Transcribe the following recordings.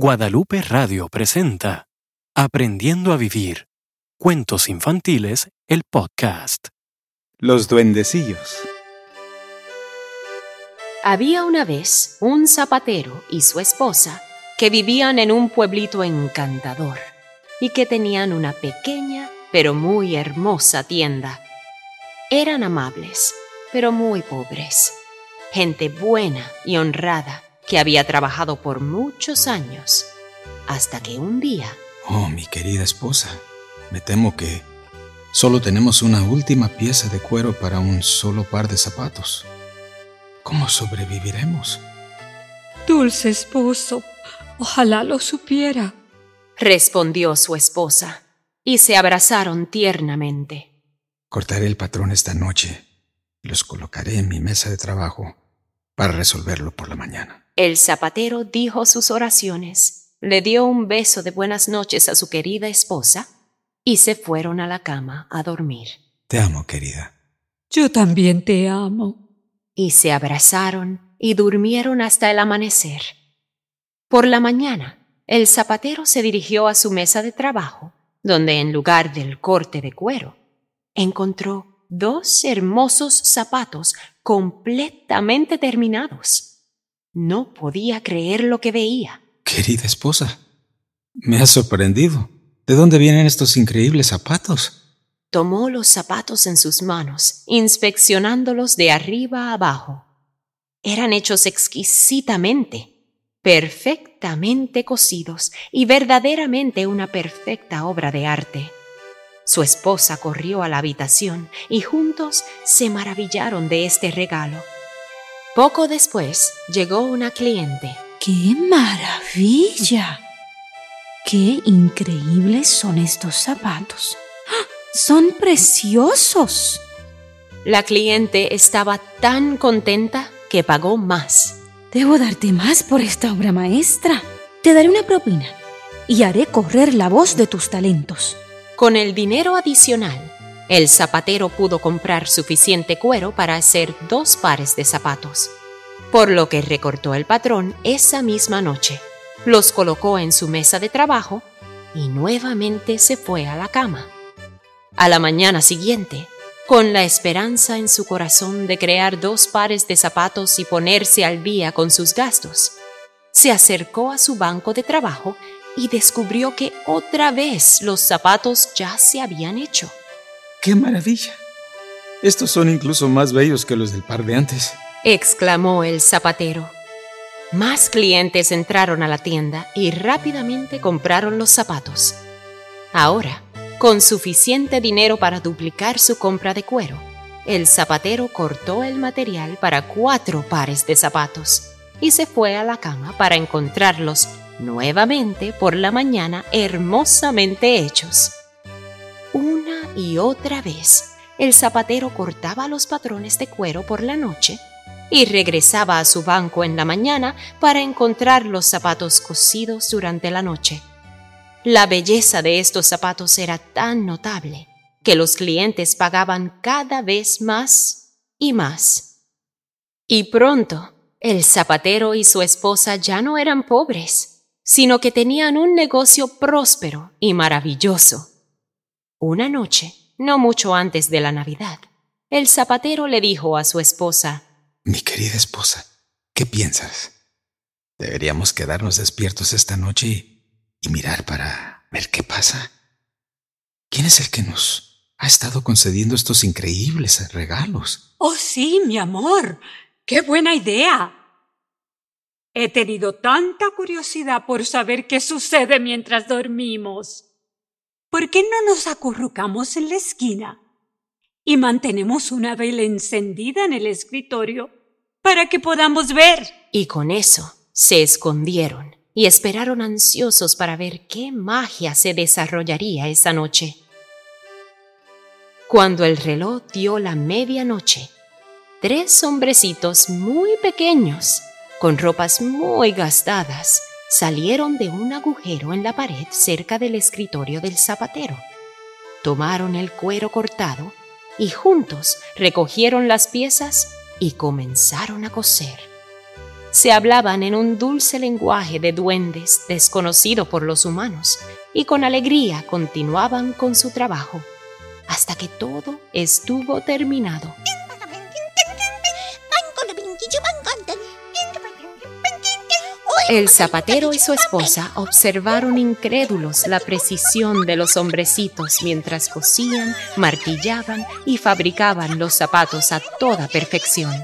Guadalupe Radio presenta Aprendiendo a Vivir. Cuentos infantiles, el podcast. Los duendecillos. Había una vez un zapatero y su esposa que vivían en un pueblito encantador y que tenían una pequeña pero muy hermosa tienda. Eran amables, pero muy pobres. Gente buena y honrada que había trabajado por muchos años, hasta que un día... Oh, mi querida esposa, me temo que solo tenemos una última pieza de cuero para un solo par de zapatos. ¿Cómo sobreviviremos? Dulce esposo, ojalá lo supiera, respondió su esposa, y se abrazaron tiernamente. Cortaré el patrón esta noche y los colocaré en mi mesa de trabajo para resolverlo por la mañana. El zapatero dijo sus oraciones, le dio un beso de buenas noches a su querida esposa y se fueron a la cama a dormir. Te amo, querida. Yo también te amo. Y se abrazaron y durmieron hasta el amanecer. Por la mañana, el zapatero se dirigió a su mesa de trabajo, donde en lugar del corte de cuero, encontró dos hermosos zapatos completamente terminados. No podía creer lo que veía. Querida esposa, me has sorprendido. ¿De dónde vienen estos increíbles zapatos? Tomó los zapatos en sus manos, inspeccionándolos de arriba a abajo. Eran hechos exquisitamente, perfectamente cosidos y verdaderamente una perfecta obra de arte. Su esposa corrió a la habitación y juntos se maravillaron de este regalo. Poco después llegó una cliente. ¡Qué maravilla! ¡Qué increíbles son estos zapatos! ¡Ah! ¡Son preciosos! La cliente estaba tan contenta que pagó más. Debo darte más por esta obra maestra. Te daré una propina y haré correr la voz de tus talentos. Con el dinero adicional, el zapatero pudo comprar suficiente cuero para hacer dos pares de zapatos, por lo que recortó el patrón esa misma noche, los colocó en su mesa de trabajo y nuevamente se fue a la cama. A la mañana siguiente, con la esperanza en su corazón de crear dos pares de zapatos y ponerse al día con sus gastos, se acercó a su banco de trabajo y descubrió que otra vez los zapatos ya se habían hecho. ¡Qué maravilla! Estos son incluso más bellos que los del par de antes, exclamó el zapatero. Más clientes entraron a la tienda y rápidamente compraron los zapatos. Ahora, con suficiente dinero para duplicar su compra de cuero, el zapatero cortó el material para cuatro pares de zapatos y se fue a la cama para encontrarlos nuevamente por la mañana hermosamente hechos y otra vez el zapatero cortaba los patrones de cuero por la noche y regresaba a su banco en la mañana para encontrar los zapatos cosidos durante la noche. La belleza de estos zapatos era tan notable que los clientes pagaban cada vez más y más. Y pronto, el zapatero y su esposa ya no eran pobres, sino que tenían un negocio próspero y maravilloso. Una noche, no mucho antes de la Navidad, el zapatero le dijo a su esposa, Mi querida esposa, ¿qué piensas? Deberíamos quedarnos despiertos esta noche y, mirar para ver qué pasa. ¿Quién es el que nos ha estado concediendo estos increíbles regalos? Oh, sí, mi amor. ¡Qué buena idea! He tenido tanta curiosidad por saber qué sucede mientras dormimos. ¿Por qué no nos acurrucamos en la esquina y mantenemos una vela encendida en el escritorio para que podamos ver? Y con eso se escondieron y esperaron ansiosos para ver qué magia se desarrollaría esa noche. Cuando el reloj dio la medianoche, tres hombrecitos muy pequeños, con ropas muy gastadas, salieron de un agujero en la pared cerca del escritorio del zapatero. Tomaron el cuero cortado y juntos recogieron las piezas y comenzaron a coser. se hablaban en un dulce lenguaje de duendes desconocido por los humanos y con alegría continuaban con su trabajo hasta que todo estuvo terminado. El zapatero y su esposa observaron incrédulos la precisión de los hombrecitos mientras cosían, martillaban y fabricaban los zapatos a toda perfección.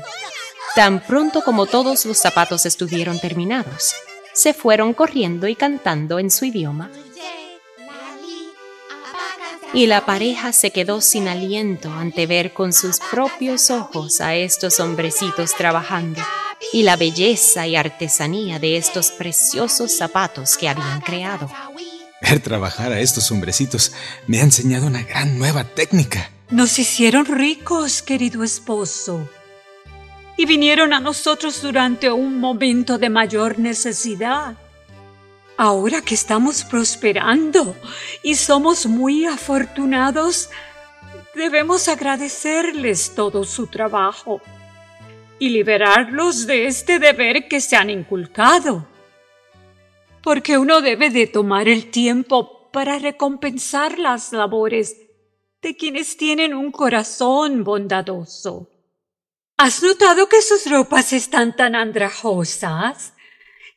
Tan pronto como todos los zapatos estuvieron terminados, se fueron corriendo y cantando en su idioma. Y la pareja se quedó sin aliento ante ver con sus propios ojos a estos hombrecitos trabajando y la belleza y artesanía de estos preciosos zapatos que habían creado. Ver trabajar a estos hombrecitos me ha enseñado una gran nueva técnica. Nos hicieron ricos, querido esposo. Y vinieron a nosotros durante un momento de mayor necesidad. Ahora que estamos prosperando y somos muy afortunados, debemos agradecerles todo su trabajo y liberarlos de este deber que se han inculcado. Porque uno debe de tomar el tiempo para recompensar las labores de quienes tienen un corazón bondadoso. ¿Has notado que sus ropas están tan andrajosas?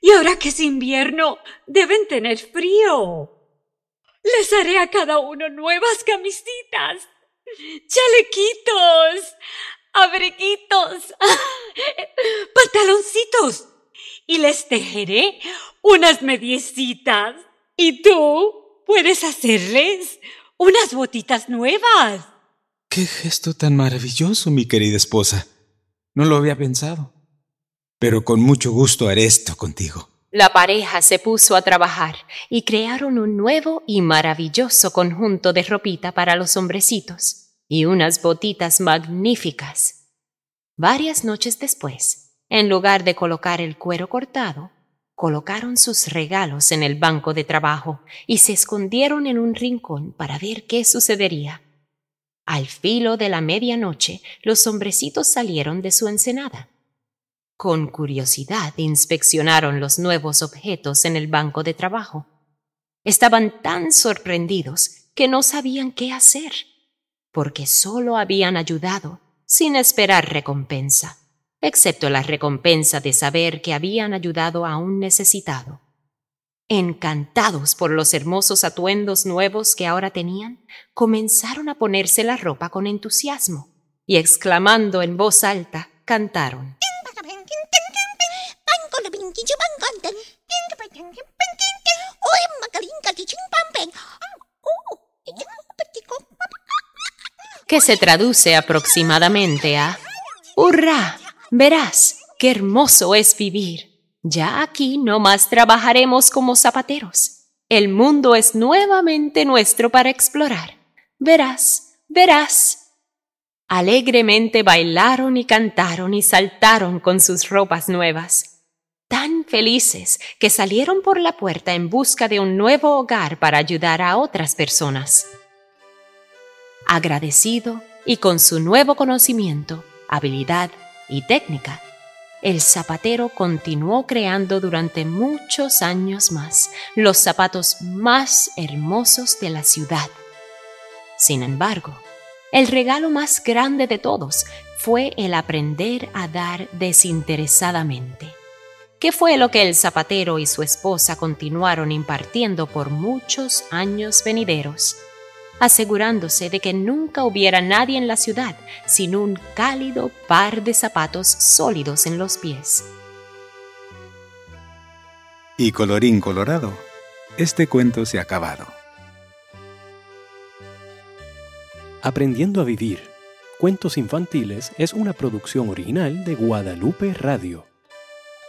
Y ahora que es invierno, deben tener frío. Les haré a cada uno nuevas camisitas, chalequitos, abriguitos, pantaloncitos y les tejeré unas mediecitas. ¿Y tú puedes hacerles unas botitas nuevas? ¡Qué gesto tan maravilloso, mi querida esposa! No lo había pensado. Pero con mucho gusto haré esto contigo. La pareja se puso a trabajar y crearon un nuevo y maravilloso conjunto de ropita para los hombrecitos y unas botitas magníficas. Varias noches después, en lugar de colocar el cuero cortado, colocaron sus regalos en el banco de trabajo y se escondieron en un rincón para ver qué sucedería. Al filo de la medianoche, los hombrecitos salieron de su ensenada. Con curiosidad inspeccionaron los nuevos objetos en el banco de trabajo. Estaban tan sorprendidos que no sabían qué hacer porque solo habían ayudado sin esperar recompensa, excepto la recompensa de saber que habían ayudado a un necesitado. Encantados por los hermosos atuendos nuevos que ahora tenían, comenzaron a ponerse la ropa con entusiasmo y exclamando en voz alta, cantaron. Que se traduce aproximadamente a ¡Hurra! Verás, qué hermoso es vivir. Ya aquí no más trabajaremos como zapateros. El mundo es nuevamente nuestro para explorar. Verás, verás. Alegremente bailaron y cantaron y saltaron con sus ropas nuevas, tan felices que salieron por la puerta en busca de un nuevo hogar para ayudar a otras personas. Agradecido y con su nuevo conocimiento, habilidad y técnica, el zapatero continuó creando durante muchos años más los zapatos más hermosos de la ciudad. Sin embargo, el regalo más grande de todos fue el aprender a dar desinteresadamente, que fue lo que el zapatero y su esposa continuaron impartiendo por muchos años venideros asegurándose de que nunca hubiera nadie en la ciudad sin un cálido par de zapatos sólidos en los pies. Y colorín colorado, este cuento se ha acabado. Aprendiendo a vivir. Cuentos infantiles es una producción original de Guadalupe Radio.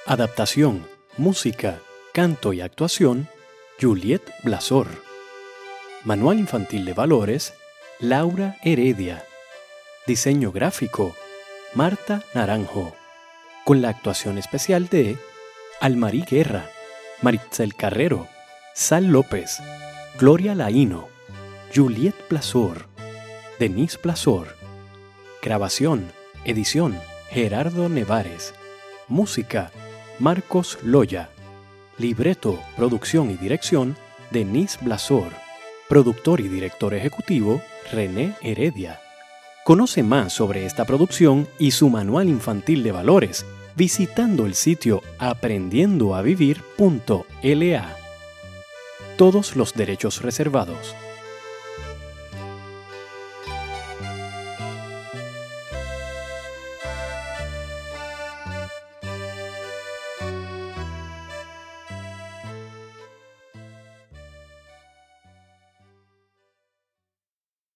Adaptación, música, canto y actuación, Juliet Blasor. Manual Infantil de Valores, Laura Heredia. Diseño gráfico, Marta Naranjo. Con la actuación especial de Almarí Guerra, Maritzel Carrero, Sal López, Gloria Laíno, Juliet Plazor, Denise Plazor. Grabación, edición, Gerardo Nevares. Música, Marcos Loya. Libreto, producción y dirección, Denise Blasor. Productor y director ejecutivo, René Heredia. Conoce más sobre esta producción y su manual infantil de valores visitando el sitio aprendiendoavivir.la. Todos los derechos reservados.